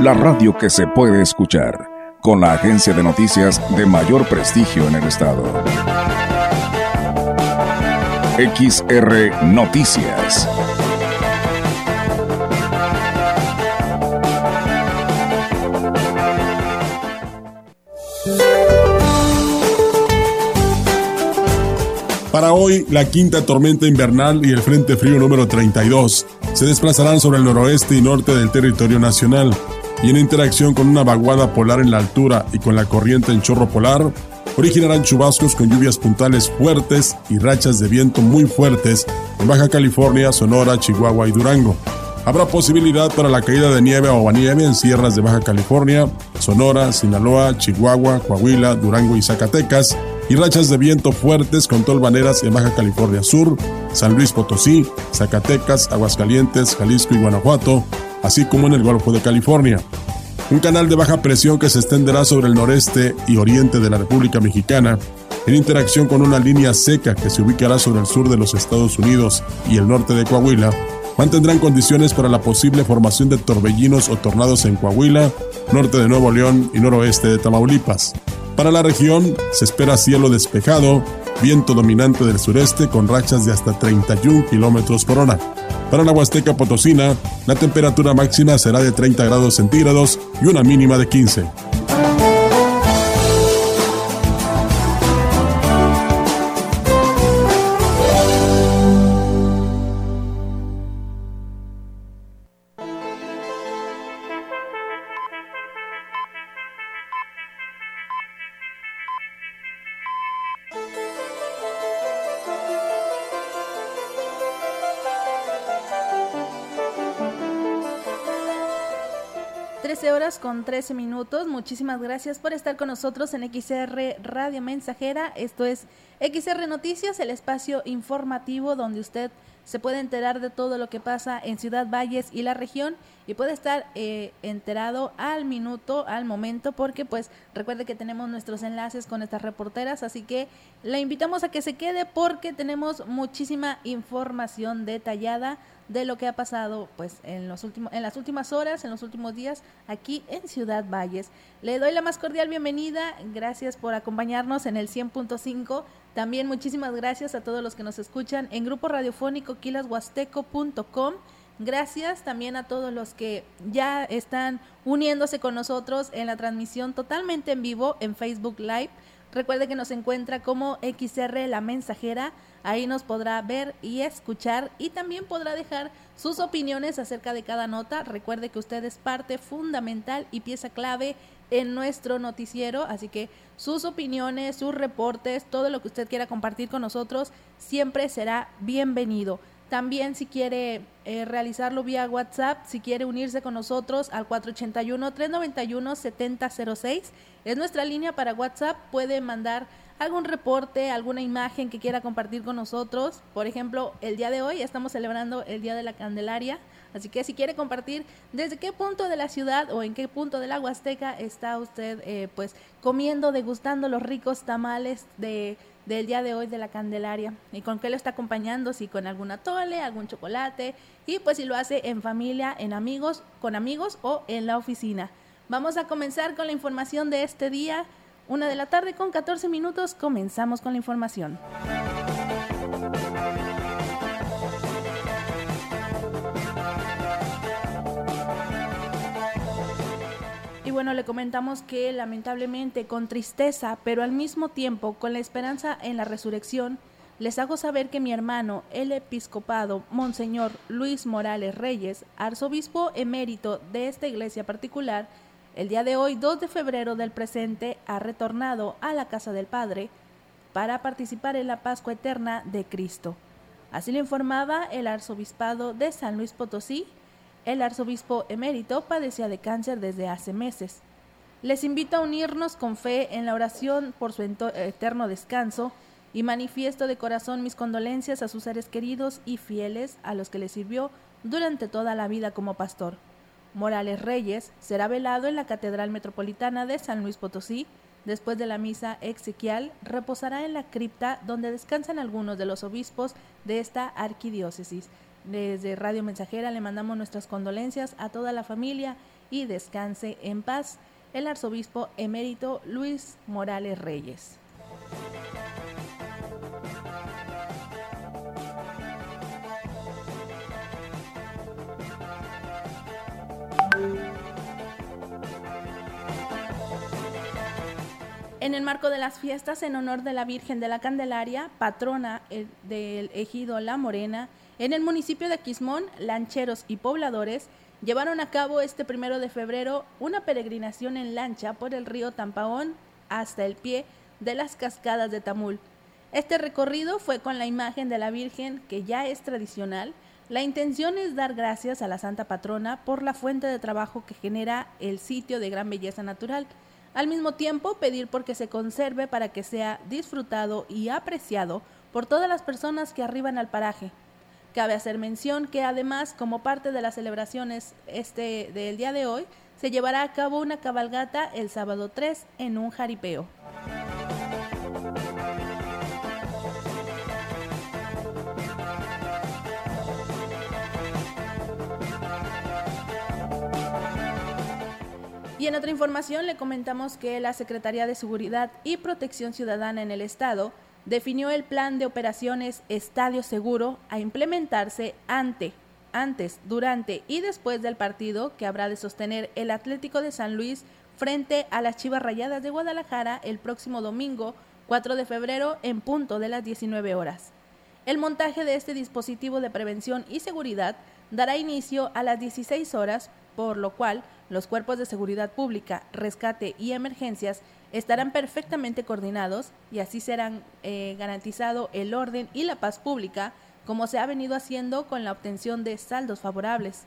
la radio que se puede escuchar, con la agencia de noticias de mayor prestigio en el estado. XR Noticias. Para hoy, la quinta tormenta invernal y el Frente Frío número 32 se desplazarán sobre el noroeste y norte del territorio nacional y en interacción con una vaguada polar en la altura y con la corriente en chorro polar, originarán chubascos con lluvias puntales fuertes y rachas de viento muy fuertes en Baja California, Sonora, Chihuahua y Durango. Habrá posibilidad para la caída de nieve o nieve en sierras de Baja California, Sonora, Sinaloa, Chihuahua, Coahuila, Durango y Zacatecas, y rachas de viento fuertes con tolvaneras en Baja California Sur, San Luis Potosí, Zacatecas, Aguascalientes, Jalisco y Guanajuato, así como en el Golfo de California. Un canal de baja presión que se extenderá sobre el noreste y oriente de la República Mexicana, en interacción con una línea seca que se ubicará sobre el sur de los Estados Unidos y el norte de Coahuila, mantendrán condiciones para la posible formación de torbellinos o tornados en Coahuila, norte de Nuevo León y noroeste de Tamaulipas. Para la región se espera cielo despejado, viento dominante del sureste con rachas de hasta 31 kilómetros por hora. Para la Huasteca Potosina, la temperatura máxima será de 30 grados centígrados y una mínima de 15. Con 13 minutos. Muchísimas gracias por estar con nosotros en XR Radio Mensajera. Esto es XR Noticias, el espacio informativo donde usted se puede enterar de todo lo que pasa en Ciudad Valles y la región y puede estar eh, enterado al minuto, al momento, porque pues recuerde que tenemos nuestros enlaces con estas reporteras, así que la invitamos a que se quede porque tenemos muchísima información detallada de lo que ha pasado pues en los últimos en las últimas horas, en los últimos días aquí en Ciudad Valles. Le doy la más cordial bienvenida, gracias por acompañarnos en el 100.5. También muchísimas gracias a todos los que nos escuchan en grupo radiofónico quilashuasteco.com. Gracias también a todos los que ya están uniéndose con nosotros en la transmisión totalmente en vivo en Facebook Live. Recuerde que nos encuentra como XR La Mensajera Ahí nos podrá ver y escuchar y también podrá dejar sus opiniones acerca de cada nota. Recuerde que usted es parte fundamental y pieza clave en nuestro noticiero, así que sus opiniones, sus reportes, todo lo que usted quiera compartir con nosotros siempre será bienvenido. También si quiere eh, realizarlo vía WhatsApp, si quiere unirse con nosotros al 481-391-7006, es nuestra línea para WhatsApp, puede mandar algún reporte, alguna imagen que quiera compartir con nosotros. Por ejemplo, el día de hoy estamos celebrando el Día de la Candelaria, así que si quiere compartir desde qué punto de la ciudad o en qué punto de la Huasteca está usted eh, pues comiendo, degustando los ricos tamales de del día de hoy de la Candelaria y con qué lo está acompañando, si con alguna tole, algún chocolate y pues si lo hace en familia, en amigos, con amigos o en la oficina. Vamos a comenzar con la información de este día. Una de la tarde con 14 minutos comenzamos con la información. Bueno, le comentamos que lamentablemente con tristeza, pero al mismo tiempo con la esperanza en la resurrección, les hago saber que mi hermano, el episcopado Monseñor Luis Morales Reyes, arzobispo emérito de esta iglesia particular, el día de hoy, 2 de febrero del presente, ha retornado a la casa del Padre para participar en la Pascua Eterna de Cristo. Así lo informaba el arzobispado de San Luis Potosí. El arzobispo emérito padecía de cáncer desde hace meses. Les invito a unirnos con fe en la oración por su eterno descanso y manifiesto de corazón mis condolencias a sus seres queridos y fieles a los que le sirvió durante toda la vida como pastor. Morales Reyes será velado en la Catedral Metropolitana de San Luis Potosí. Después de la misa exequial, reposará en la cripta donde descansan algunos de los obispos de esta arquidiócesis. Desde Radio Mensajera le mandamos nuestras condolencias a toda la familia y descanse en paz el arzobispo emérito Luis Morales Reyes. En el marco de las fiestas en honor de la Virgen de la Candelaria, patrona del ejido La Morena, en el municipio de Quismón, lancheros y pobladores llevaron a cabo este primero de febrero una peregrinación en lancha por el río Tampaón hasta el pie de las cascadas de Tamul. Este recorrido fue con la imagen de la Virgen, que ya es tradicional. La intención es dar gracias a la Santa Patrona por la fuente de trabajo que genera el sitio de gran belleza natural. Al mismo tiempo, pedir por que se conserve para que sea disfrutado y apreciado por todas las personas que arriban al paraje. Cabe hacer mención que además, como parte de las celebraciones este del día de hoy, se llevará a cabo una cabalgata el sábado 3 en un jaripeo. Y en otra información le comentamos que la Secretaría de Seguridad y Protección Ciudadana en el Estado definió el plan de operaciones Estadio Seguro a implementarse ante, antes, durante y después del partido que habrá de sostener el Atlético de San Luis frente a las Chivas Rayadas de Guadalajara el próximo domingo 4 de febrero en punto de las 19 horas. El montaje de este dispositivo de prevención y seguridad dará inicio a las 16 horas, por lo cual los cuerpos de seguridad pública, rescate y emergencias estarán perfectamente coordinados y así serán eh, garantizado el orden y la paz pública, como se ha venido haciendo con la obtención de saldos favorables.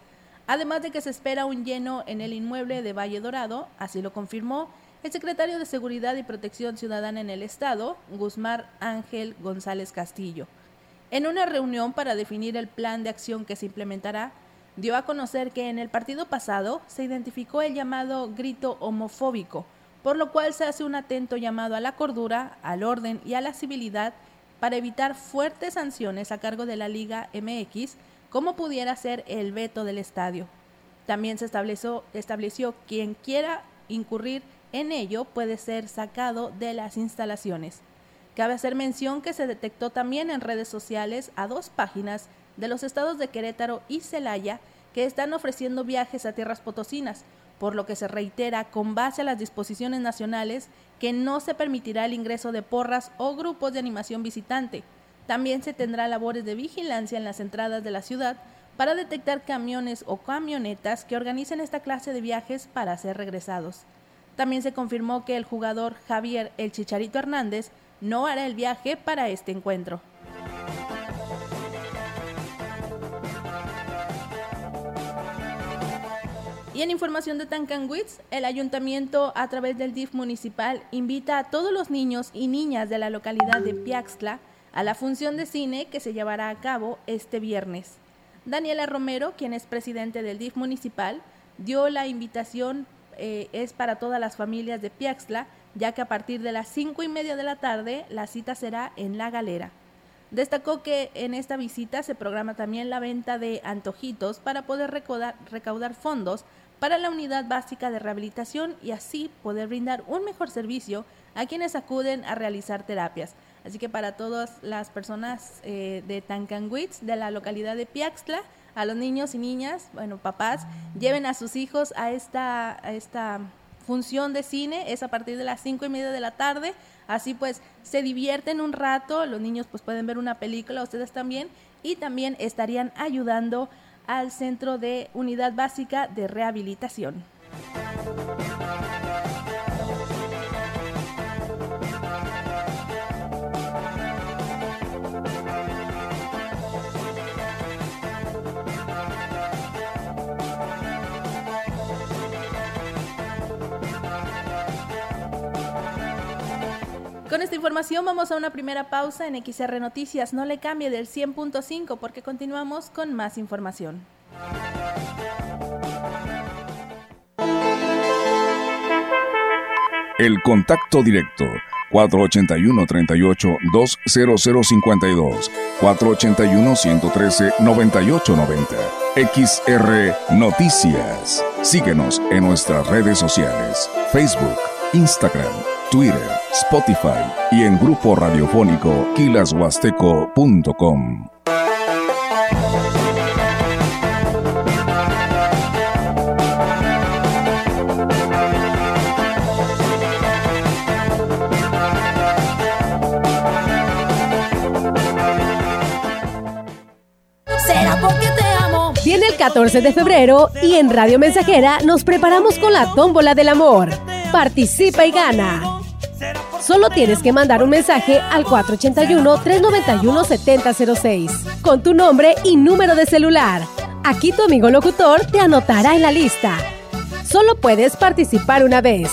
Además de que se espera un lleno en el inmueble de Valle Dorado, así lo confirmó el secretario de Seguridad y Protección Ciudadana en el Estado, Guzmán Ángel González Castillo. En una reunión para definir el plan de acción que se implementará, dio a conocer que en el partido pasado se identificó el llamado grito homofóbico, por lo cual se hace un atento llamado a la cordura, al orden y a la civilidad para evitar fuertes sanciones a cargo de la Liga MX, como pudiera ser el veto del estadio. También se estableció, estableció quien quiera incurrir en ello puede ser sacado de las instalaciones. Cabe hacer mención que se detectó también en redes sociales a dos páginas de los estados de Querétaro y Celaya que están ofreciendo viajes a tierras potosinas, por lo que se reitera con base a las disposiciones nacionales que no se permitirá el ingreso de porras o grupos de animación visitante. También se tendrá labores de vigilancia en las entradas de la ciudad para detectar camiones o camionetas que organicen esta clase de viajes para ser regresados. También se confirmó que el jugador Javier El Chicharito Hernández no hará el viaje para este encuentro. Y en información de Tancanwitz, el ayuntamiento a través del DIF municipal invita a todos los niños y niñas de la localidad de Piaxtla a la función de cine que se llevará a cabo este viernes. Daniela Romero, quien es presidente del DIF municipal, dio la invitación, eh, es para todas las familias de Piaxtla, ya que a partir de las cinco y media de la tarde la cita será en La Galera. Destacó que en esta visita se programa también la venta de antojitos para poder recaudar fondos para la unidad básica de rehabilitación y así poder brindar un mejor servicio a quienes acuden a realizar terapias. Así que para todas las personas eh, de Tancanwitz, de la localidad de Piaxtla, a los niños y niñas, bueno, papás, lleven a sus hijos a esta, esta función de cine, es a partir de las cinco y media de la tarde, así pues se divierten un rato, los niños pues pueden ver una película, ustedes también, y también estarían ayudando al Centro de Unidad Básica de Rehabilitación. Esta información vamos a una primera pausa en XR Noticias. No le cambie del 100.5 porque continuamos con más información. El contacto directo 481-38-20052, 481-113-9890. XR Noticias. Síguenos en nuestras redes sociales, Facebook, Instagram, Twitter, Spotify y en grupo radiofónico kilashuasteco.com. Viene el 14 de febrero y en Radio Mensajera nos preparamos con la tómbola del amor. Participa y gana. Solo tienes que mandar un mensaje al 481-391-7006 con tu nombre y número de celular. Aquí tu amigo locutor te anotará en la lista. Solo puedes participar una vez.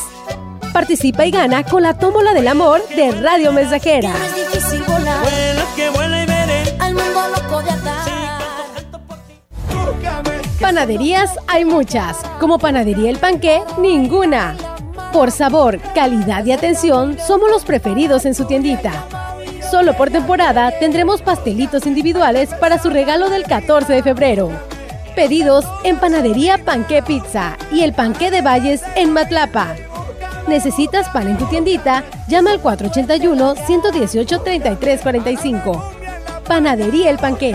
Participa y gana con la tómbola del amor de Radio Mensajera. Panaderías hay muchas. Como Panadería El Panqué, ninguna. Por sabor, calidad y atención, somos los preferidos en su tiendita. Solo por temporada tendremos pastelitos individuales para su regalo del 14 de febrero. Pedidos en Panadería Panqué Pizza y el Panqué de Valles en Matlapa. ¿Necesitas pan en tu tiendita? Llama al 481-118-3345. Panadería El Panqué.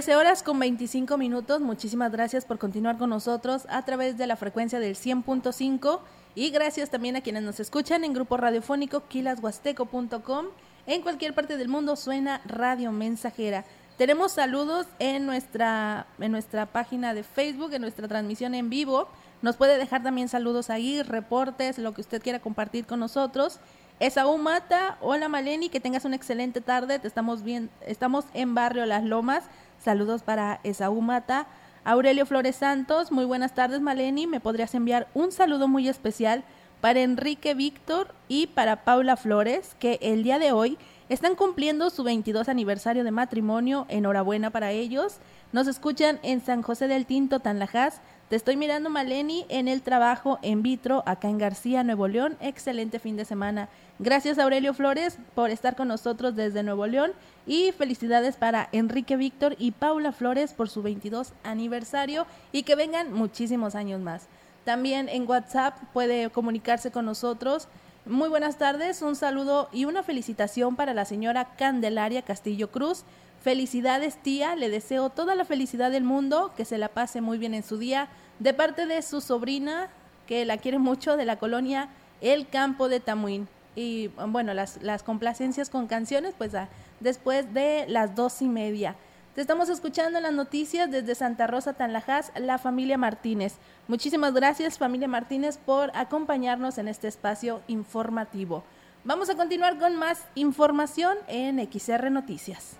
13 horas con 25 minutos. Muchísimas gracias por continuar con nosotros a través de la frecuencia del 100.5 y gracias también a quienes nos escuchan en grupo radiofónico quilashuasteco.com. En cualquier parte del mundo suena Radio Mensajera. Tenemos saludos en nuestra, en nuestra página de Facebook, en nuestra transmisión en vivo. Nos puede dejar también saludos ahí, reportes, lo que usted quiera compartir con nosotros. Esaú Mata, hola Maleni, que tengas una excelente tarde. Te estamos bien, estamos en Barrio Las Lomas. Saludos para Esaú Mata. Aurelio Flores Santos, muy buenas tardes Maleni. ¿Me podrías enviar un saludo muy especial para Enrique Víctor y para Paula Flores, que el día de hoy están cumpliendo su 22 aniversario de matrimonio. Enhorabuena para ellos. Nos escuchan en San José del Tinto, Tanlajas. Te estoy mirando, Maleni, en el trabajo en vitro acá en García, Nuevo León. Excelente fin de semana. Gracias, Aurelio Flores, por estar con nosotros desde Nuevo León. Y felicidades para Enrique Víctor y Paula Flores por su 22 aniversario y que vengan muchísimos años más. También en WhatsApp puede comunicarse con nosotros. Muy buenas tardes, un saludo y una felicitación para la señora Candelaria Castillo Cruz. Felicidades tía, le deseo toda la felicidad del mundo, que se la pase muy bien en su día, de parte de su sobrina, que la quiere mucho, de la colonia El Campo de Tamuín. Y bueno, las, las complacencias con canciones, pues a, después de las dos y media. Te estamos escuchando las noticias desde Santa Rosa, Tanlajas, la familia Martínez. Muchísimas gracias, familia Martínez, por acompañarnos en este espacio informativo. Vamos a continuar con más información en XR Noticias.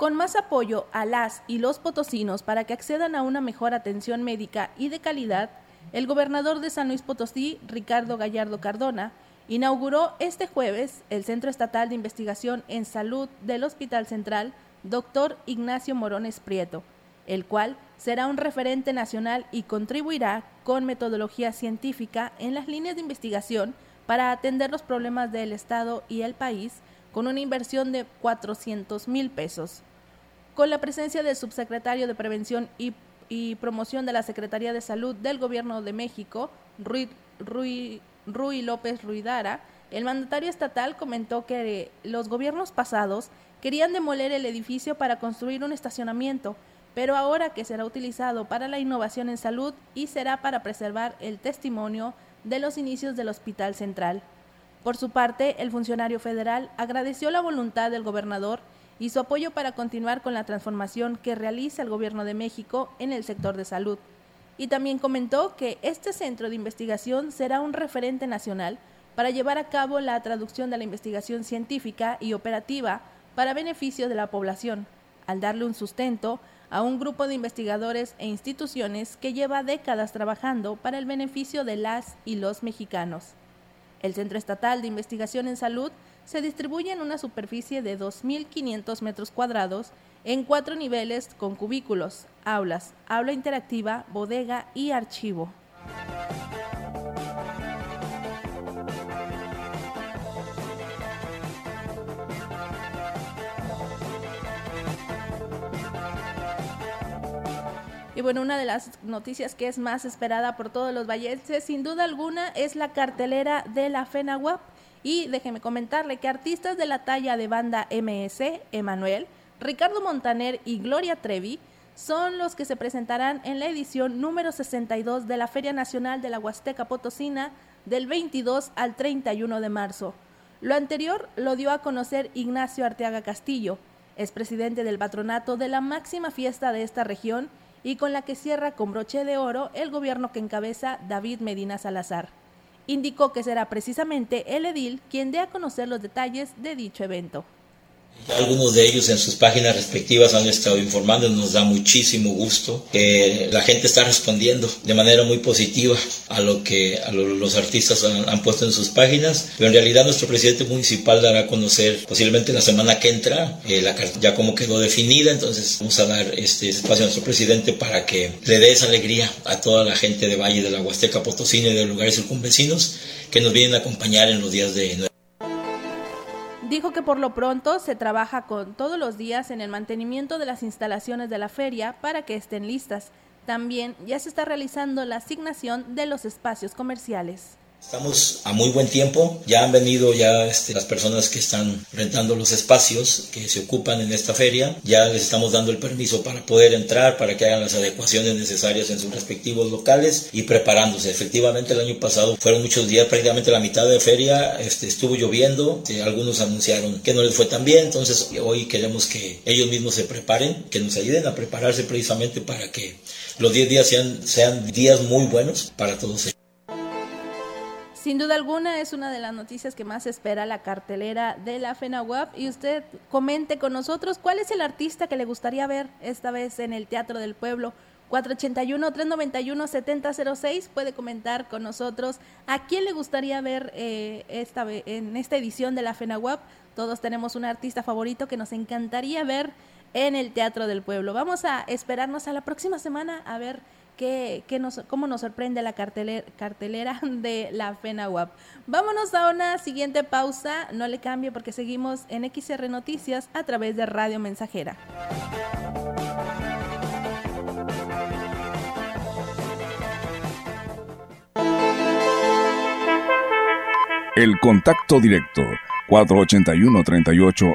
Con más apoyo a las y los potosinos para que accedan a una mejor atención médica y de calidad, el gobernador de San Luis Potosí, Ricardo Gallardo Cardona, inauguró este jueves el Centro Estatal de Investigación en Salud del Hospital Central, Dr. Ignacio Morones Prieto, el cual será un referente nacional y contribuirá con metodología científica en las líneas de investigación para atender los problemas del Estado y el país con una inversión de 400 mil pesos. Con la presencia del subsecretario de Prevención y, Promoción de la Secretaría de Salud del Gobierno de México, Rui, Rui, López Ruidara, el mandatario estatal comentó que los gobiernos pasados querían demoler el edificio para construir un estacionamiento, pero ahora que será utilizado para la innovación en salud y será para preservar el testimonio de los inicios del Hospital Central. Por su parte, el funcionario federal agradeció la voluntad del gobernador y su apoyo para continuar con la transformación que realiza el Gobierno de México en el sector de salud. Y también comentó que este centro de investigación será un referente nacional para llevar a cabo la traducción de la investigación científica y operativa para beneficio de la población, al darle un sustento a un grupo de investigadores e instituciones que lleva décadas trabajando para el beneficio de las y los mexicanos. El Centro Estatal de Investigación en Salud se distribuye en una superficie de 2.500 metros cuadrados en cuatro niveles con cubículos, aulas, aula interactiva, bodega y archivo. Y bueno, una de las noticias que es más esperada por todos los vallenses, sin duda alguna, es la cartelera de la FENAWAP. Y déjeme comentarle que artistas de la talla de banda MS, Emanuel, Ricardo Montaner y Gloria Trevi son los que se presentarán en la edición número 62 de la Feria Nacional de la Huasteca Potosina del 22 al 31 de marzo. Lo anterior lo dio a conocer Ignacio Arteaga Castillo, es presidente del patronato de la máxima fiesta de esta región y con la que cierra con broche de oro el gobierno que encabeza David Medina Salazar. Indicó que será precisamente el edil quien dé a conocer los detalles de dicho evento. Algunos de ellos en sus páginas respectivas han estado informando, nos da muchísimo gusto que la gente está respondiendo de manera muy positiva a lo que los artistas han, puesto en sus páginas, pero en realidad nuestro presidente municipal dará a conocer posiblemente la semana que entra, eh, la carta ya como quedó definida, entonces vamos a dar este espacio a nuestro presidente para que le dé esa alegría a toda la gente de Valle de la Huasteca Potosina y de lugares circunvecinos que nos vienen a acompañar en los días de Dijo que por lo pronto se trabaja con todos los días en el mantenimiento de las instalaciones de la feria para que estén listas. También ya se está realizando la asignación de los espacios comerciales. Estamos a muy buen tiempo, ya han venido ya este, las personas que están rentando los espacios que se ocupan en esta feria, ya les estamos dando el permiso para poder entrar, para que hagan las adecuaciones necesarias en sus respectivos locales y preparándose. Efectivamente el año pasado fueron muchos días, prácticamente la mitad de feria este, estuvo lloviendo, eh, algunos anunciaron que no les fue tan bien, entonces hoy queremos que ellos mismos se preparen, que nos ayuden a prepararse precisamente para que los 10 días sean, sean días muy buenos para todos ellos. Sin duda alguna es una de las noticias que más espera la cartelera de la FENAWAP y usted comente con nosotros cuál es el artista que le gustaría ver esta vez en el Teatro del Pueblo. 481-391-7006 puede comentar con nosotros a quién le gustaría ver eh, esta, en esta edición de la FENAWAP. Todos tenemos un artista favorito que nos encantaría ver en el Teatro del Pueblo. Vamos a esperarnos a la próxima semana a ver nos, cómo nos sorprende la cartelera, cartelera de la FENAWAP. Vámonos a una siguiente pausa, no le cambie porque seguimos en XR Noticias a través de Radio Mensajera. El contacto directo 481 38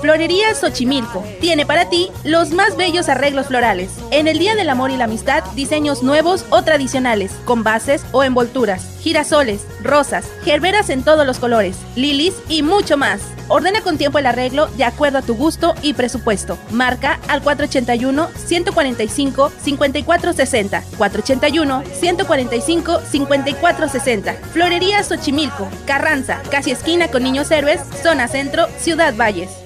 Florería Xochimilco tiene para ti los más bellos arreglos florales. En el Día del Amor y la Amistad, diseños nuevos o tradicionales, con bases o envolturas, girasoles, rosas, gerberas en todos los colores, lilies y mucho más. Ordena con tiempo el arreglo de acuerdo a tu gusto y presupuesto. Marca al 481-145-5460. 481-145-5460. Florería Xochimilco, Carranza, casi esquina con Niños Héroes, zona centro, Ciudad Valles.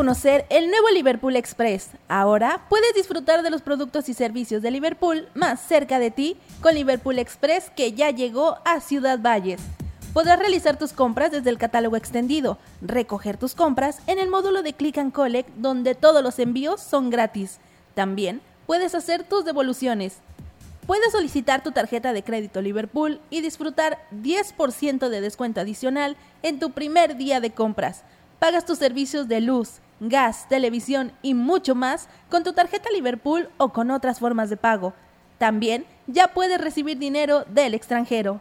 Conocer el nuevo Liverpool Express. Ahora puedes disfrutar de los productos y servicios de Liverpool más cerca de ti con Liverpool Express que ya llegó a Ciudad Valles. Podrás realizar tus compras desde el catálogo extendido, recoger tus compras en el módulo de Click and Collect donde todos los envíos son gratis. También puedes hacer tus devoluciones. Puedes solicitar tu tarjeta de crédito Liverpool y disfrutar 10% de descuento adicional en tu primer día de compras. Pagas tus servicios de luz, gas, televisión y mucho más con tu tarjeta Liverpool o con otras formas de pago. También ya puedes recibir dinero del extranjero.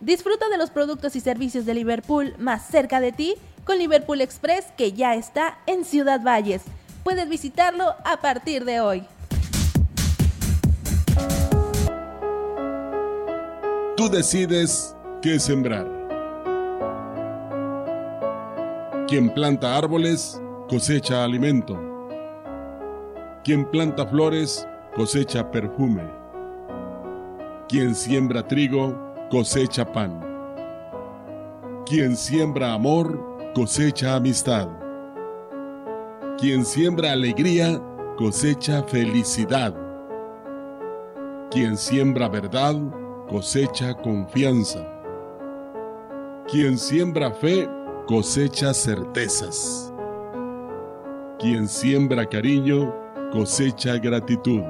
Disfruta de los productos y servicios de Liverpool más cerca de ti con Liverpool Express que ya está en Ciudad Valles. Puedes visitarlo a partir de hoy. Tú decides qué sembrar. Quien planta árboles cosecha alimento. Quien planta flores cosecha perfume. Quien siembra trigo cosecha pan. Quien siembra amor cosecha amistad. Quien siembra alegría cosecha felicidad. Quien siembra verdad cosecha confianza. Quien siembra fe cosecha certezas. Quien siembra cariño cosecha gratitud.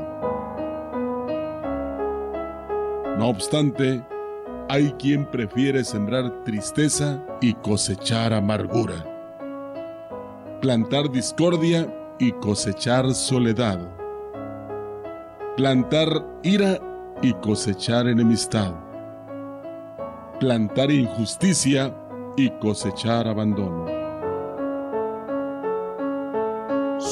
No obstante, hay quien prefiere sembrar tristeza y cosechar amargura. Plantar discordia y cosechar soledad. Plantar ira y cosechar enemistad. Plantar injusticia y cosechar abandono.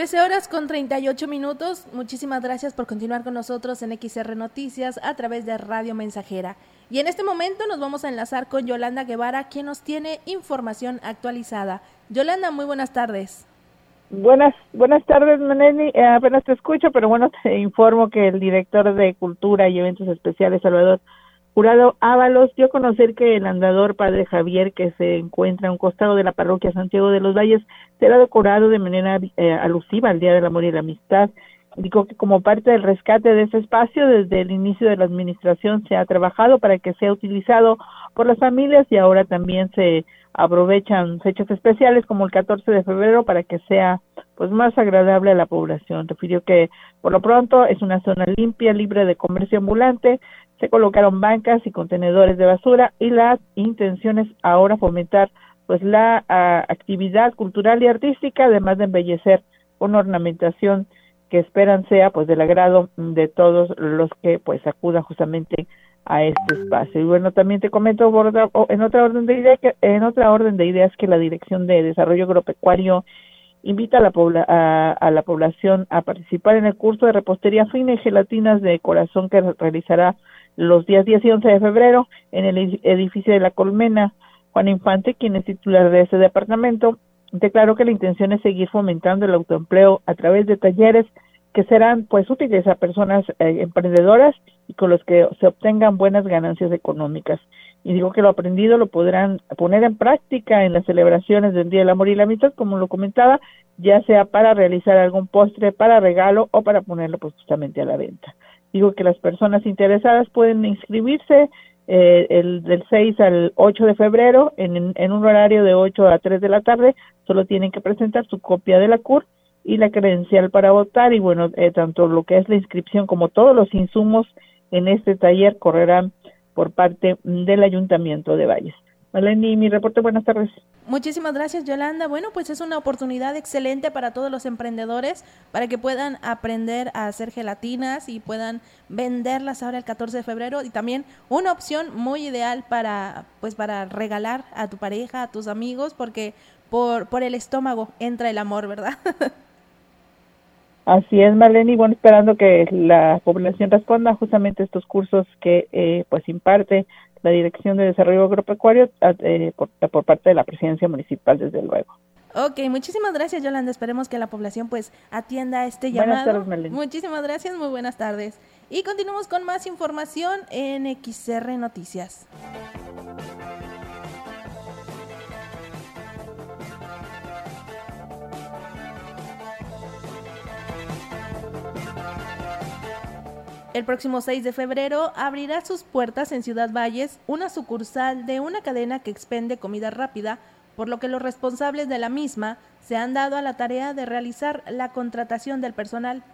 Trece horas con 38 minutos. Muchísimas gracias por continuar con nosotros en XR Noticias a través de Radio Mensajera. Y en este momento nos vamos a enlazar con Yolanda Guevara, quien nos tiene información actualizada. Yolanda, muy buenas tardes. Buenas, buenas tardes, Maneni. Eh, apenas te escucho, pero bueno, te informo que el director de Cultura y Eventos Especiales, Salvador Jurado Ábalos, dio a conocer que el andador Padre Javier, que se encuentra a un costado de la parroquia Santiago de los Valles, será decorado de manera eh, alusiva al Día del Amor y la Amistad Dijo que como parte del rescate de ese espacio, desde el inicio de la administración se ha trabajado para que sea utilizado por las familias y ahora también se aprovechan fechas especiales como el 14 de febrero para que sea pues más agradable a la población. Refirió que por lo pronto es una zona limpia, libre de comercio ambulante, se colocaron bancas y contenedores de basura y la intención es ahora fomentar pues la actividad cultural y artística, además de embellecer con ornamentación que esperan sea pues del agrado de todos los que pues acudan justamente a este espacio. Y bueno, también te comento en otra orden de ideas que en otra orden de ideas que la Dirección de Desarrollo Agropecuario invita a la, a, la población a participar en el curso de repostería fina y gelatinas de corazón que realizará los días 10 y 11 de febrero en el edificio de la Colmena. Juan Infante, quien es titular de ese departamento, declaró que la intención es seguir fomentando el autoempleo a través de talleres que serán pues útiles a personas eh, emprendedoras y con los que se obtengan buenas ganancias económicas. Y digo que lo aprendido lo podrán poner en práctica en las celebraciones del Día del Amor y la Amistad, como lo comentaba, ya sea para realizar algún postre, para regalo o para ponerlo pues justamente a la venta. Digo que las personas interesadas pueden inscribirse eh, el del 6 al 8 de febrero en, en un horario de 8 a 3 de la tarde, solo tienen que presentar su copia de la CUR y la credencial para votar y bueno, eh, tanto lo que es la inscripción como todos los insumos en este taller correrán por parte del Ayuntamiento de Valles. Maleni, mi reporte, buenas tardes. Muchísimas gracias, Yolanda. Bueno, pues es una oportunidad excelente para todos los emprendedores para que puedan aprender a hacer gelatinas y puedan venderlas ahora el 14 de febrero y también una opción muy ideal para pues para regalar a tu pareja, a tus amigos porque por por el estómago entra el amor, ¿verdad? Así es, Marlene, y bueno, esperando que la población responda justamente a estos cursos que eh, pues imparte la Dirección de Desarrollo Agropecuario eh, por, por parte de la Presidencia Municipal, desde luego. Ok, muchísimas gracias Yolanda. Esperemos que la población pues atienda este llamado. Buenas tardes, Muchísimas gracias, muy buenas tardes. Y continuamos con más información en XR Noticias. El próximo 6 de febrero abrirá sus puertas en Ciudad Valles una sucursal de una cadena que expende comida rápida por lo que los responsables de la misma se han dado a la tarea de realizar la contratación del personal.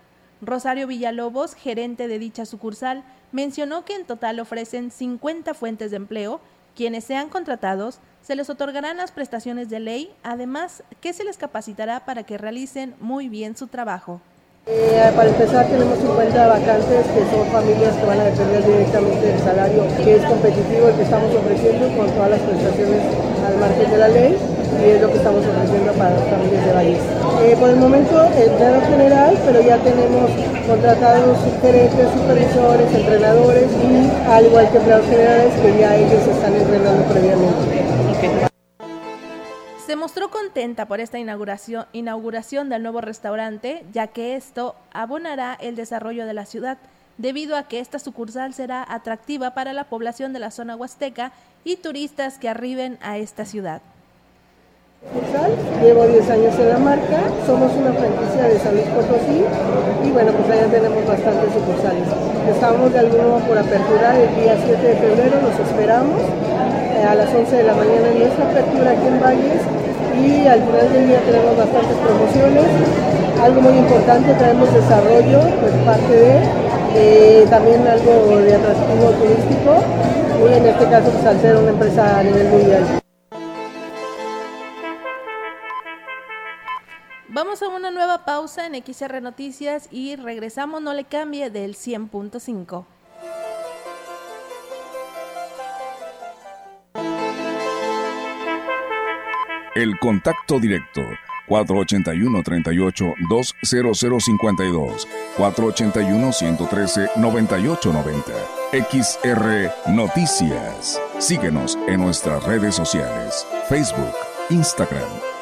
Rosario Villalobos, gerente de dicha sucursal, mencionó que en total ofrecen 50 fuentes de empleo. Quienes sean contratados se les otorgarán las prestaciones de ley, además que se les capacitará para que realicen muy bien su trabajo. Eh, para empezar tenemos 50 vacantes que son familias que van a depender directamente del salario que es competitivo el que estamos ofreciendo con todas las prestaciones al margen de la ley y es lo que estamos ofreciendo para las familias de Valles. Eh, por el momento, empleado general, pero ya tenemos contratados gerentes, supervisores, entrenadores y al igual que empleados generales que ya ellos están entrenando previamente. Se mostró contenta por esta inauguración, inauguración del nuevo restaurante, ya que esto abonará el desarrollo de la ciudad debido a que esta sucursal será atractiva para la población de la zona huasteca y turistas que arriben a esta ciudad. Llevo 10 años en la marca, somos una franquicia de San Luis Potosí y bueno, pues allá tenemos bastantes sucursales. Estamos de alguno por apertura el día 7 de febrero, los esperamos eh, a las 11 de la mañana en nuestra apertura aquí en Valles y al final del día tenemos bastantes promociones. Algo muy importante, traemos desarrollo pues parte de eh, también algo de atractivo turístico y en este caso pues, al ser una empresa a nivel mundial. Vamos a una nueva pausa en XR Noticias y regresamos, no le cambie del 100.5. El contacto directo 481-38-20052, 481-113-9890. XR Noticias. Síguenos en nuestras redes sociales, Facebook, Instagram,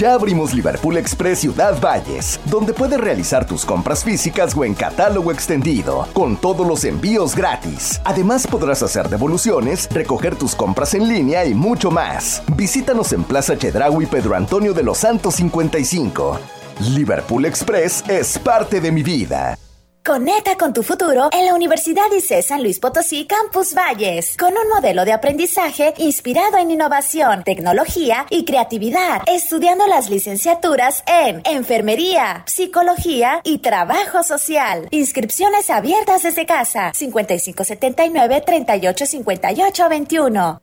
Ya abrimos Liverpool Express Ciudad Valles, donde puedes realizar tus compras físicas o en catálogo extendido, con todos los envíos gratis. Además podrás hacer devoluciones, recoger tus compras en línea y mucho más. Visítanos en Plaza Chedraui Pedro Antonio de los Santos 55. Liverpool Express es parte de mi vida. Conecta con tu futuro en la Universidad ICE San Luis Potosí Campus Valles, con un modelo de aprendizaje inspirado en innovación, tecnología y creatividad, estudiando las licenciaturas en Enfermería, Psicología y Trabajo Social. Inscripciones abiertas desde casa, 5579 385821.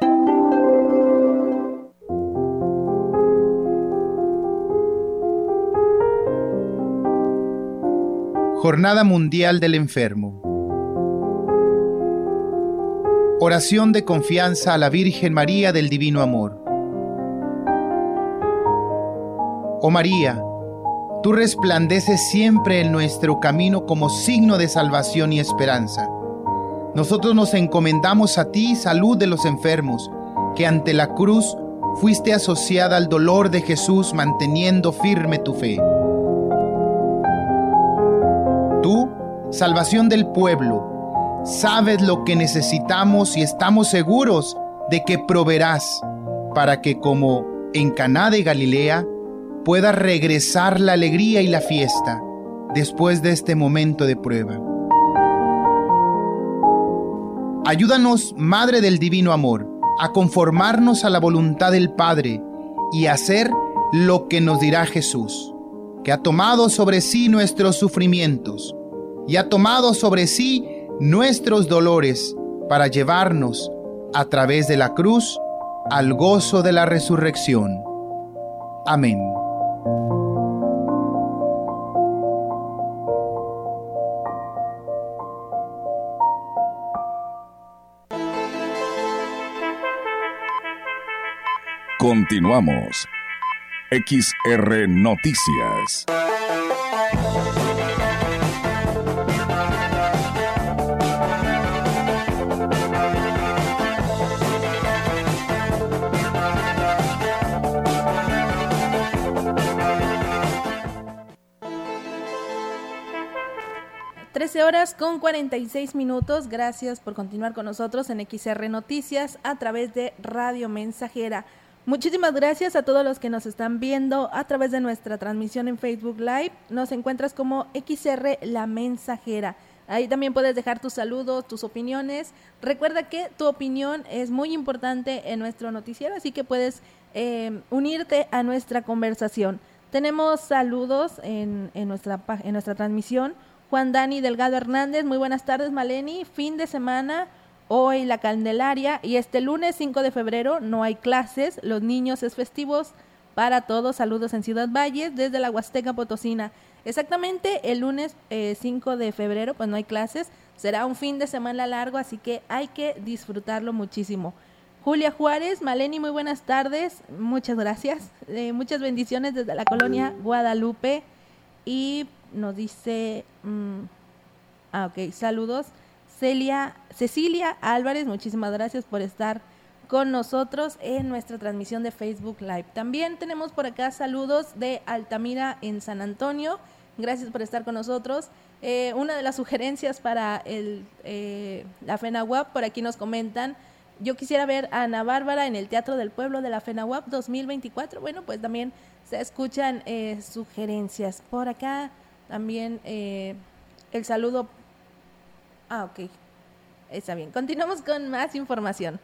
Jornada Mundial del Enfermo. Oración de confianza a la Virgen María del Divino Amor. Oh María, tú resplandeces siempre en nuestro camino como signo de salvación y esperanza. Nosotros nos encomendamos a ti, salud de los enfermos, que ante la cruz fuiste asociada al dolor de Jesús manteniendo firme tu fe. Salvación del pueblo, sabes lo que necesitamos y estamos seguros de que proveerás para que como en Caná de Galilea pueda regresar la alegría y la fiesta después de este momento de prueba. Ayúdanos, Madre del Divino Amor, a conformarnos a la voluntad del Padre y hacer lo que nos dirá Jesús, que ha tomado sobre sí nuestros sufrimientos y ha tomado sobre sí nuestros dolores para llevarnos a través de la cruz al gozo de la resurrección. Amén. Continuamos. XR Noticias. Trece horas con 46 minutos. Gracias por continuar con nosotros en XR Noticias a través de Radio Mensajera. Muchísimas gracias a todos los que nos están viendo a través de nuestra transmisión en Facebook Live. Nos encuentras como XR La Mensajera. Ahí también puedes dejar tus saludos, tus opiniones. Recuerda que tu opinión es muy importante en nuestro noticiero, así que puedes eh, unirte a nuestra conversación. Tenemos saludos en, nuestra, en nuestra transmisión. Juan Dani Delgado Hernández, muy buenas tardes, Maleni. Fin de semana hoy la Candelaria y este lunes 5 de febrero no hay clases, los niños es festivos para todos. Saludos en Ciudad Valles desde la Huasteca Potosina. Exactamente el lunes 5 eh, de febrero pues no hay clases, será un fin de semana largo, así que hay que disfrutarlo muchísimo. Julia Juárez, Maleni, muy buenas tardes, muchas gracias, eh, muchas bendiciones desde la colonia Guadalupe y nos dice, mm, ah ok, saludos Celia, Cecilia Álvarez, muchísimas gracias por estar con nosotros en nuestra transmisión de Facebook Live. También tenemos por acá saludos de Altamira en San Antonio. Gracias por estar con nosotros. Eh, una de las sugerencias para el, eh, la FENAWAP, por aquí nos comentan, yo quisiera ver a Ana Bárbara en el Teatro del Pueblo de la FENAWAP 2024. Bueno, pues también se escuchan eh, sugerencias. Por acá también el saludo Ah, ok. Está bien. Continuamos con más información.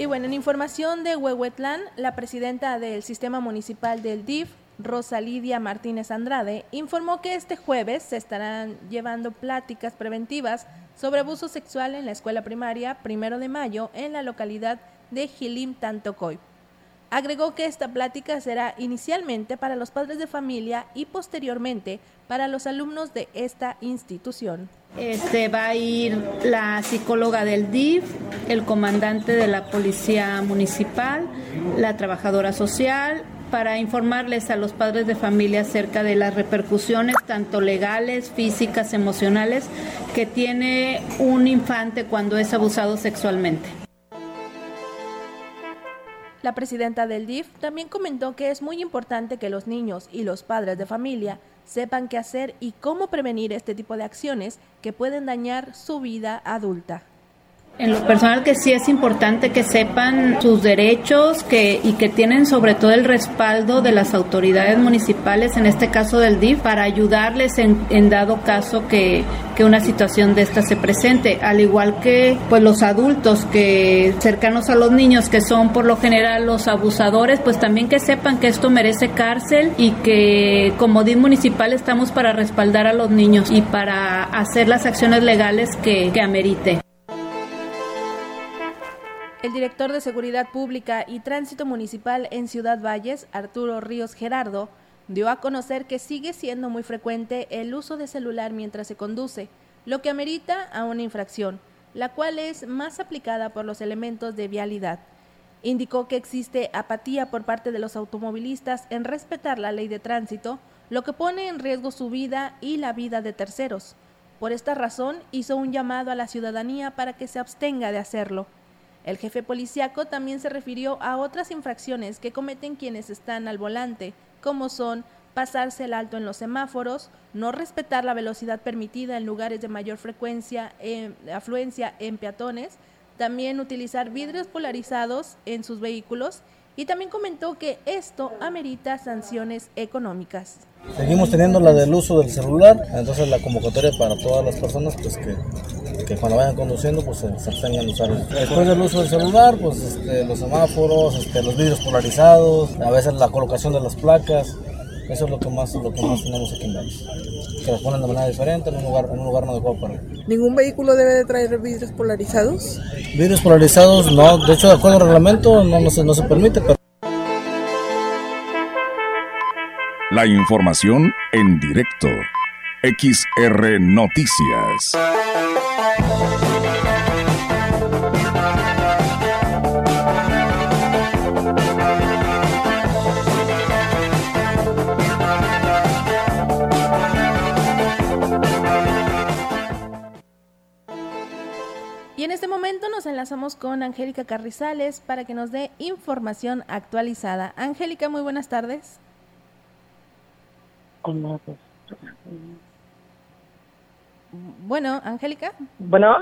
Y bueno, en información de Huehuetlán, la presidenta del Sistema Municipal del DIF, Rosa Lidia Martínez Andrade, informó que este jueves se estarán llevando pláticas preventivas sobre abuso sexual en la escuela primaria primero de mayo en la localidad de Gilim Tantocoy. Agregó que esta plática será inicialmente para los padres de familia y posteriormente para los alumnos de esta institución. Este va a ir la psicóloga del DIF, el comandante de la Policía Municipal, la trabajadora social, para informarles a los padres de familia acerca de las repercusiones tanto legales, físicas, emocionales que tiene un infante cuando es abusado sexualmente. La presidenta del DIF también comentó que es muy importante que los niños y los padres de familia sepan qué hacer y cómo prevenir este tipo de acciones que pueden dañar su vida adulta. En lo personal que sí es importante que sepan sus derechos que, y que tienen sobre todo el respaldo de las autoridades municipales, en este caso del DIF, para ayudarles en, dado caso que, una situación de esta se presente, al igual que pues los adultos que cercanos a los niños que son por lo general los abusadores, pues también que sepan que esto merece cárcel y que como DIF municipal estamos para respaldar a los niños y para hacer las acciones legales que, que amerite. El director de Seguridad Pública y Tránsito Municipal en Ciudad Valles, Arturo Ríos Gerardo, dio a conocer que sigue siendo muy frecuente el uso de celular mientras se conduce, lo que amerita a una infracción, la cual es más aplicada por los elementos de vialidad. Indicó que existe apatía por parte de los automovilistas en respetar la ley de tránsito, lo que pone en riesgo su vida y la vida de terceros. Por esta razón hizo un llamado a la ciudadanía para que se abstenga de hacerlo. El jefe policiaco también se refirió a otras infracciones que cometen quienes están al volante, como son pasarse el alto en los semáforos, no respetar la velocidad permitida en lugares de mayor frecuencia, eh, afluencia en peatones, también utilizar vidrios polarizados en sus vehículos y también comentó que esto amerita sanciones económicas. Seguimos teniendo la del uso del celular, entonces la convocatoria para todas las personas pues que, que cuando vayan conduciendo pues se, abstengan de usar. Después del uso del celular, pues este, los semáforos, este, los vidrios polarizados, a veces la colocación de las placas, eso es lo que más, lo que más tenemos aquí en Dallas. Que las ponen de manera diferente en un lugar, en un lugar no adecuado para ¿Ningún vehículo debe de traer vidrios polarizados? Vidrios polarizados no, de hecho de acuerdo al reglamento no, no, se, no se permite, pero... La información en directo. XR Noticias. Y en este momento nos enlazamos con Angélica Carrizales para que nos dé información actualizada. Angélica, muy buenas tardes. Bueno, Angélica. Bueno.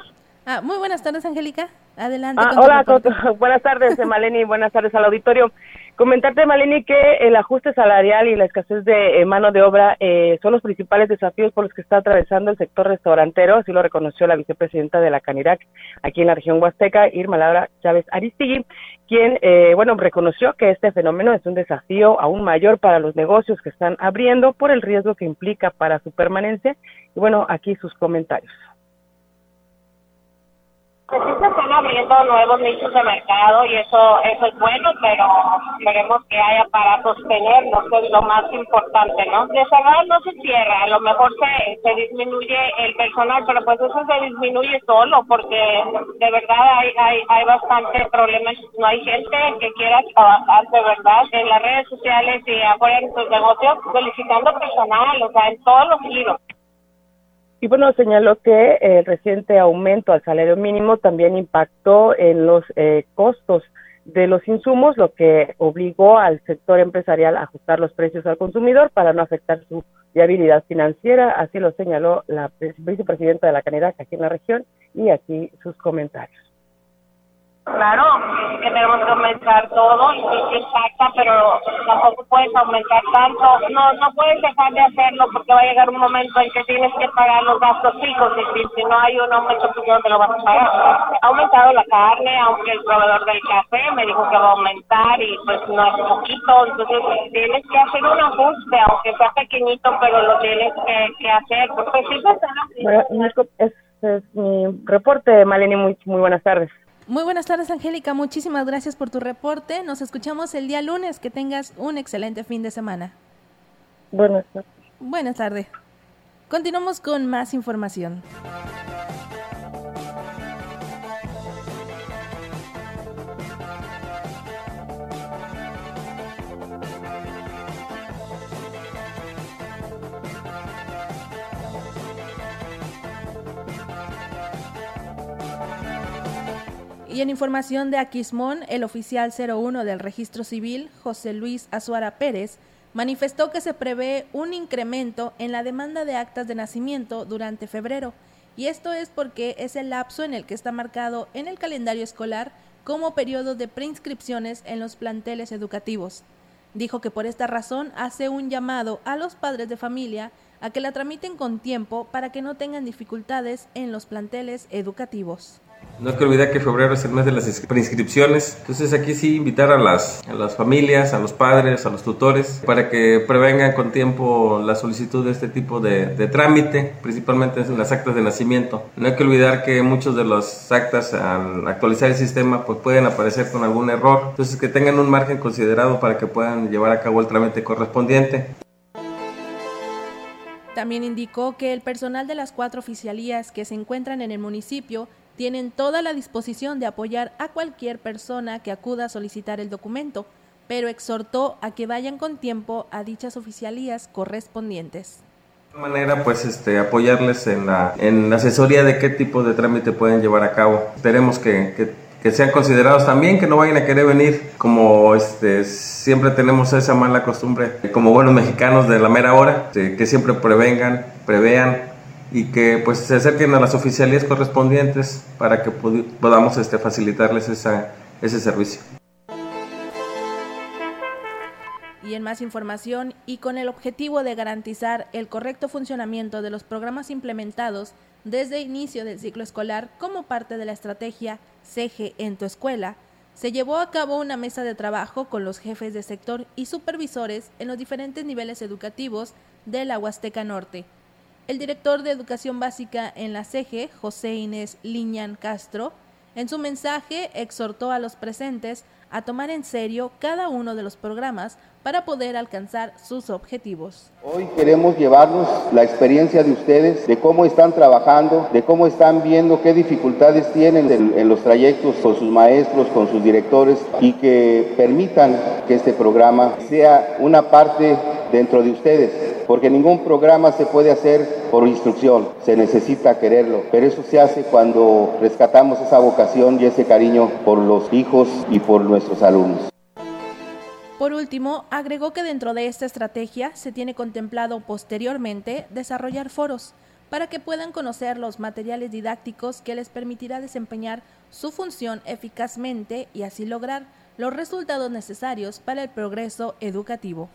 Ah, muy buenas tardes, Angélica. Adelante. Ah, hola, buenas tardes, Maleni, buenas tardes al auditorio. Comentarte, Maleni, que el ajuste salarial y la escasez de eh, mano de obra eh, son los principales desafíos por los que está atravesando el sector restaurantero, así lo reconoció la vicepresidenta de la Canirac aquí en la región Huasteca, Irma Laura Chávez Aristigui, quien, eh, bueno, reconoció que este fenómeno es un desafío aún mayor para los negocios que están abriendo por el riesgo que implica para su permanencia. Y bueno, aquí sus comentarios. Pues sí están abriendo nuevos nichos de mercado y eso eso es bueno, pero esperemos que haya para sostenernos, que es lo más importante, ¿no? De no se cierra, a lo mejor se, se disminuye el personal, pero pues eso se disminuye solo, porque de verdad hay hay hay bastante problemas, no hay gente que quiera trabajar de verdad en las redes sociales y afuera en sus negocios solicitando personal, o sea, en todos los giros. Y bueno, señaló que el reciente aumento al salario mínimo también impactó en los eh, costos de los insumos, lo que obligó al sector empresarial a ajustar los precios al consumidor para no afectar su viabilidad financiera. Así lo señaló la vicepresidenta de la Canidad aquí en la región y aquí sus comentarios. Claro, que tenemos que aumentar todo impacta, pero tampoco puedes aumentar tanto. No no puedes dejar de hacerlo porque va a llegar un momento en que tienes que pagar los gastos fijos y si, no hay un aumento, pues no te lo vas a pagar. Ha aumentado la carne, aunque el proveedor del café me dijo que va a aumentar y pues no es poquito. Entonces tienes que hacer un ajuste, aunque sea pequeñito, pero lo tienes que, hacer. Pues sí, pues, es, es mi reporte, Maleni. Muy, muy buenas tardes. Muy buenas tardes, Angélica. Muchísimas gracias por tu reporte. Nos escuchamos el día lunes. Que tengas un excelente fin de semana. Buenas tardes. Buenas tardes. Continuamos con más información. Y en información de Aquismón, el oficial 01 del registro civil, José Luis Azuara Pérez, manifestó que se prevé un incremento en la demanda de actas de nacimiento durante febrero, y esto es porque es el lapso en el que está marcado en el calendario escolar como periodo de preinscripciones en los planteles educativos. Dijo que por esta razón hace un llamado a los padres de familia a que la tramiten con tiempo para que no tengan dificultades en los planteles educativos. No hay que olvidar que febrero es el mes de las preinscripciones. Entonces aquí sí invitar a las, a las familias, a los padres, a los tutores, para que prevengan con tiempo la solicitud de este tipo de, trámite, principalmente en las actas de nacimiento. No hay que olvidar que muchos de los actas al actualizar el sistema pues pueden aparecer con algún error. Entonces que tengan un margen considerado para que puedan llevar a cabo el trámite correspondiente. También indicó que el personal de las cuatro oficialías que se encuentran en el municipio tienen toda la disposición de apoyar a cualquier persona que acuda a solicitar el documento, pero exhortó a que vayan con tiempo a dichas oficialías correspondientes. Manera pues este apoyarles en la en la asesoría de qué tipo de trámite pueden llevar a cabo. Esperemos que, que, que sean considerados también, que no vayan a querer venir como este siempre tenemos esa mala costumbre como buenos mexicanos de la mera hora, este, que siempre prevengan, prevean y que pues se acerquen a las oficialías correspondientes para que podamos este, facilitarles ese servicio. Y en más información, y con el objetivo de garantizar el correcto funcionamiento de los programas implementados desde inicio del ciclo escolar como parte de la estrategia CG en tu escuela, se llevó a cabo una mesa de trabajo con los jefes de sector y supervisores en los diferentes niveles educativos de la Huasteca Norte. El director de Educación Básica en la CG, José Inés Liñán Castro, en su mensaje exhortó a los presentes a tomar en serio cada uno de los programas para poder alcanzar sus objetivos. Hoy queremos llevarnos la experiencia de ustedes, de cómo están trabajando, de cómo están viendo qué dificultades tienen en, los trayectos con sus maestros, con sus directores y que permitan que este programa sea una parte dentro de ustedes, porque ningún programa se puede hacer por instrucción, se necesita quererlo, pero eso se hace cuando rescatamos esa vocación y ese cariño por los hijos y por nuestros alumnos. Por último, agregó que dentro de esta estrategia se tiene contemplado posteriormente desarrollar foros para que puedan conocer los materiales didácticos que les permitirá desempeñar su función eficazmente y así lograr los resultados necesarios para el progreso educativo.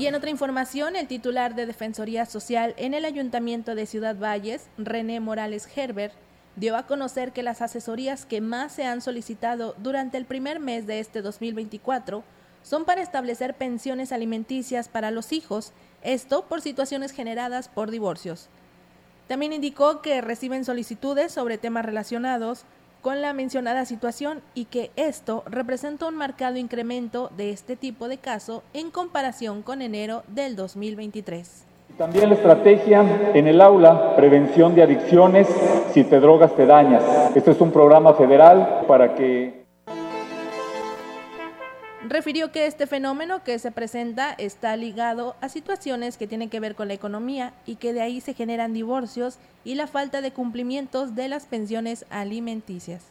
Y en otra información, el titular de Defensoría Social en el Ayuntamiento de Ciudad Valles, René Morales Herbert, dio a conocer que las asesorías que más se han solicitado durante el primer mes de este 2024 son para establecer pensiones alimenticias para los hijos, esto por situaciones generadas por divorcios. También indicó que reciben solicitudes sobre temas relacionados con la mencionada situación y que esto representa un marcado incremento de este tipo de caso en comparación con enero del 2023. También la estrategia en el aula, prevención de adicciones, si te drogas te dañas. Este es un programa federal para que refirió que este fenómeno que se presenta está ligado a situaciones que tienen que ver con la economía y que de ahí se generan divorcios y la falta de cumplimientos de las pensiones alimenticias.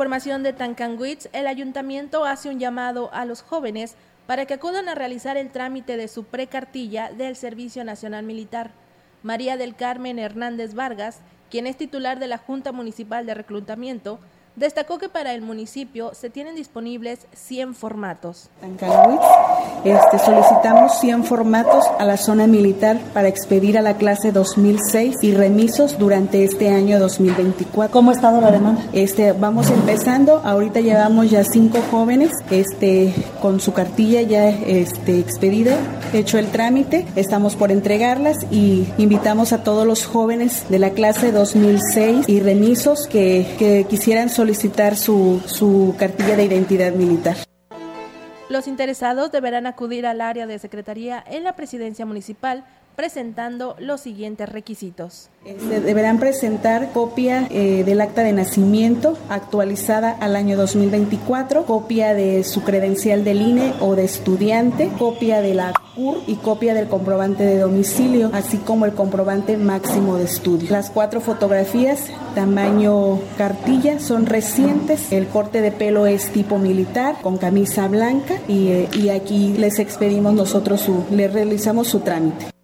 Información de Tancanwitz, el ayuntamiento hace un llamado a los jóvenes para que acudan a realizar el trámite de su precartilla del Servicio Nacional Militar. María del Carmen Hernández Vargas, quien es titular de la Junta Municipal de Reclutamiento, Destacó que para el municipio se tienen disponibles 100 formatos. En este, solicitamos 100 formatos a la zona militar para expedir a la clase 2006 y remisos durante este año 2024. ¿Cómo ha estado la demanda? Este, vamos empezando, ahorita llevamos ya cinco jóvenes este, con su cartilla ya este, expedida, hecho el trámite, estamos por entregarlas y invitamos a todos los jóvenes de la clase 2006 y remisos que, que quisieran solicitar su, su cartilla de identidad militar. Los interesados deberán acudir al área de secretaría en la presidencia municipal presentando los siguientes requisitos. Este, deberán presentar copia eh, del acta de nacimiento actualizada al año 2024, copia de su credencial del INE o de estudiante, copia de la CUR y copia del comprobante de domicilio, así como el comprobante máximo de estudio. Las cuatro fotografías, tamaño cartilla, son recientes. El corte de pelo es tipo militar, con camisa blanca y, eh, y aquí les expedimos nosotros su, les realizamos su trámite.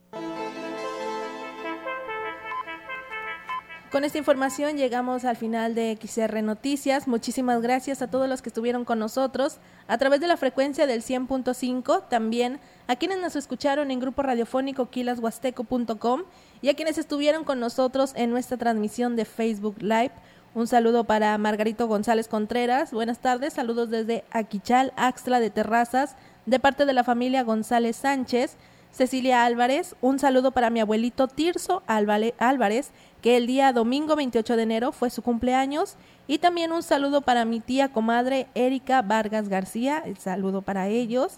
Con esta información llegamos al final de XR Noticias. Muchísimas gracias a todos los que estuvieron con nosotros a través de la frecuencia del 100.5, también a quienes nos escucharon en grupo radiofónico quilashuasteco.com y a quienes estuvieron con nosotros en nuestra transmisión de Facebook Live. Un saludo para Margarito González Contreras. Buenas tardes. Saludos desde Aquichal, Axtla de Terrazas, de parte de la familia González Sánchez. Cecilia Álvarez, un saludo para mi abuelito Tirso Álvarez, que el día domingo 28 de enero fue su cumpleaños. Y también un saludo para mi tía comadre Erika Vargas García, el saludo para ellos.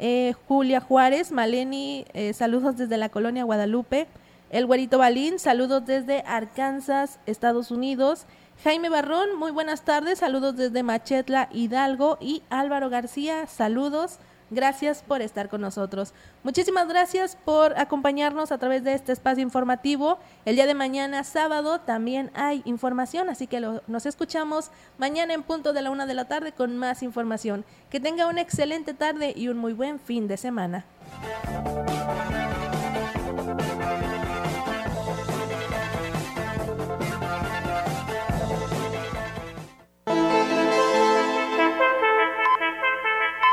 Eh, Julia Juárez, Maleni, eh, saludos desde la colonia Guadalupe. El Güerito Balín, saludos desde Arkansas, Estados Unidos. Jaime Barrón, muy buenas tardes, saludos desde Machetla, Hidalgo. Y Álvaro García, saludos. Gracias por estar con nosotros. Muchísimas gracias por acompañarnos a través de este espacio informativo. El día de mañana, sábado, también hay información, así que nos escuchamos mañana en punto de la una de la tarde con más información. Que tenga una excelente tarde y un muy buen fin de semana.